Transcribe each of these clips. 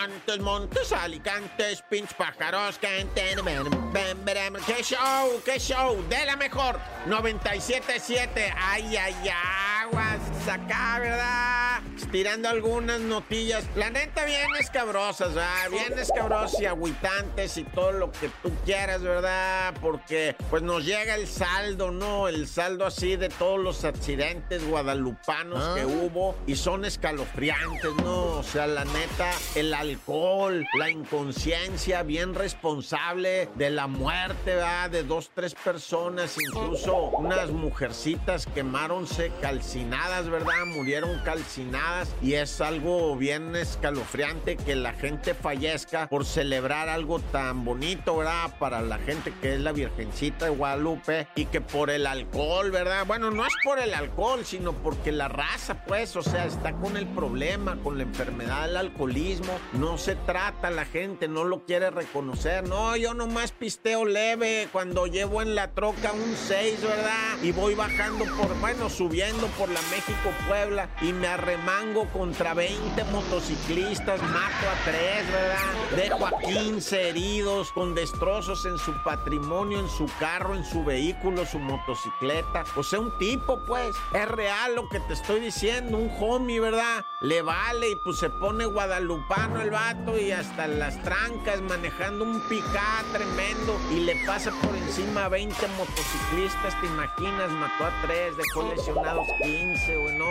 Montes, Montes, Alicantes, pinch pájaros, canten, qué show, qué show, de la mejor, 97.7, ay, ay, aguas, acá, ¿verdad? Tirando algunas notillas, la neta bien escabrosas, ¿verdad? Bien escabrosas y agüitantes y todo lo que tú quieras, ¿verdad? Porque pues nos llega el saldo, ¿no? El saldo así de todos los accidentes guadalupanos que hubo y son escalofriantes, ¿no? O sea, la neta, el alcohol, la inconsciencia bien responsable de la muerte, ¿verdad? De dos, tres personas, incluso unas mujercitas quemaronse calcinadas, ¿verdad? Murieron calcinadas y es algo bien escalofriante que la gente fallezca por celebrar algo tan bonito, ¿verdad? Para la gente que es la Virgencita de Guadalupe y que por el alcohol, ¿verdad? Bueno, no es por el alcohol, sino porque la raza, pues, o sea, está con el problema, con la enfermedad del alcoholismo. No se trata la gente, no lo quiere reconocer. No, yo nomás pisteo leve cuando llevo en la troca un 6, ¿verdad? Y voy bajando por, bueno, subiendo por la México-Puebla y me arremango contra 20 motociclistas, mato a 3, ¿verdad? Dejo a 15 heridos con destrozos en su patrimonio, en su carro, en su vehículo, su motocicleta. O sea, un tipo, pues, es real lo que te estoy diciendo, un homie, ¿verdad? Le vale y pues se pone guadalupano el vato y hasta las trancas manejando un picá tremendo y le pasa por encima a 20 motociclistas, te imaginas, mató a 3, dejó lesionados 15, o no,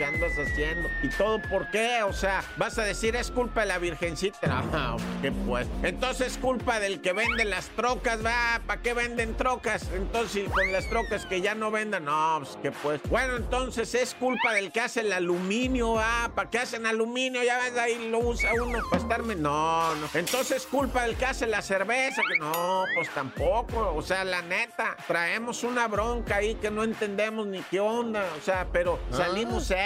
¿qué andas haciendo? Y todo, ¿por qué? O sea, vas a decir, es culpa de la virgencita. Ah, ¿qué pues? Entonces es culpa del que vende las trocas, va, ¿para qué venden trocas? Entonces, con las trocas que ya no vendan, no, pues, ¿qué pues? Bueno, entonces es culpa del que hace el aluminio, va, ¿para qué hacen aluminio? Ya ves, ahí lo usa uno para estarme, no, no. Entonces es culpa del que hace la cerveza, que no, pues tampoco, o sea, la neta, traemos una bronca ahí que no entendemos ni qué onda, o sea, pero ah.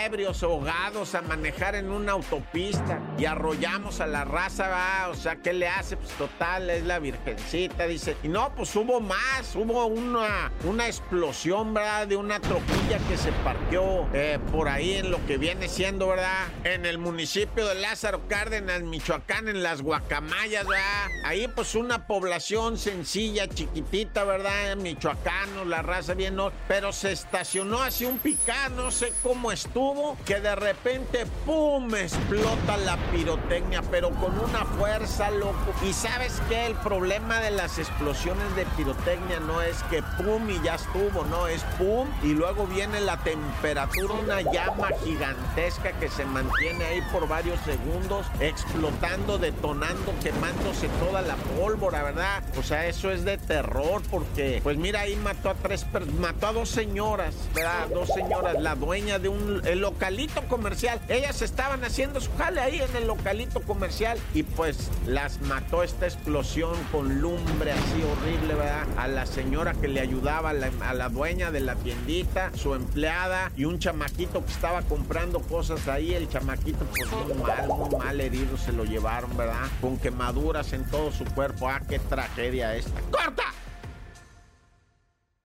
Ebrios, ahogados a manejar en una autopista y arrollamos a la raza, va, o sea, ¿qué le hace? Pues total, es la virgencita, dice. Y no, pues hubo más, hubo una, una explosión, ¿verdad? De una troquilla que se partió eh, por ahí en lo que viene siendo, ¿verdad? En el municipio de Lázaro Cárdenas, Michoacán, en las guacamayas, ¿verdad? Ahí pues una población sencilla, chiquitita, ¿verdad? Michoacano, la raza bien, no, pero se estacionó así un picar, no sé cómo estuvo, que de repente, ¡pum! explota la pirotecnia, pero con una fuerza, loco. Y sabes qué? El problema de las explosiones de pirotecnia no es que ¡pum! y ya estuvo, no, es ¡pum! y luego viene la temperatura, una llama gigantesca que se mantiene ahí por varios segundos, explotando, detonando, quemándose toda la pólvora, ¿verdad? O sea, eso es de terror porque, pues mira, ahí mató a tres, mató a dos señoras, ¿verdad? Dos señoras, la dueña de un localito comercial. Ellas estaban haciendo su jale ahí en el localito comercial y pues las mató esta explosión con lumbre así horrible, ¿verdad? A la señora que le ayudaba, a la, dueña de la tiendita, su empleada y un chamaquito que estaba comprando cosas ahí. El chamaquito pues muy mal, muy mal herido se lo llevaron, ¿verdad? Con quemaduras en todo su cuerpo. Ah, qué tragedia esta. ¡Corta!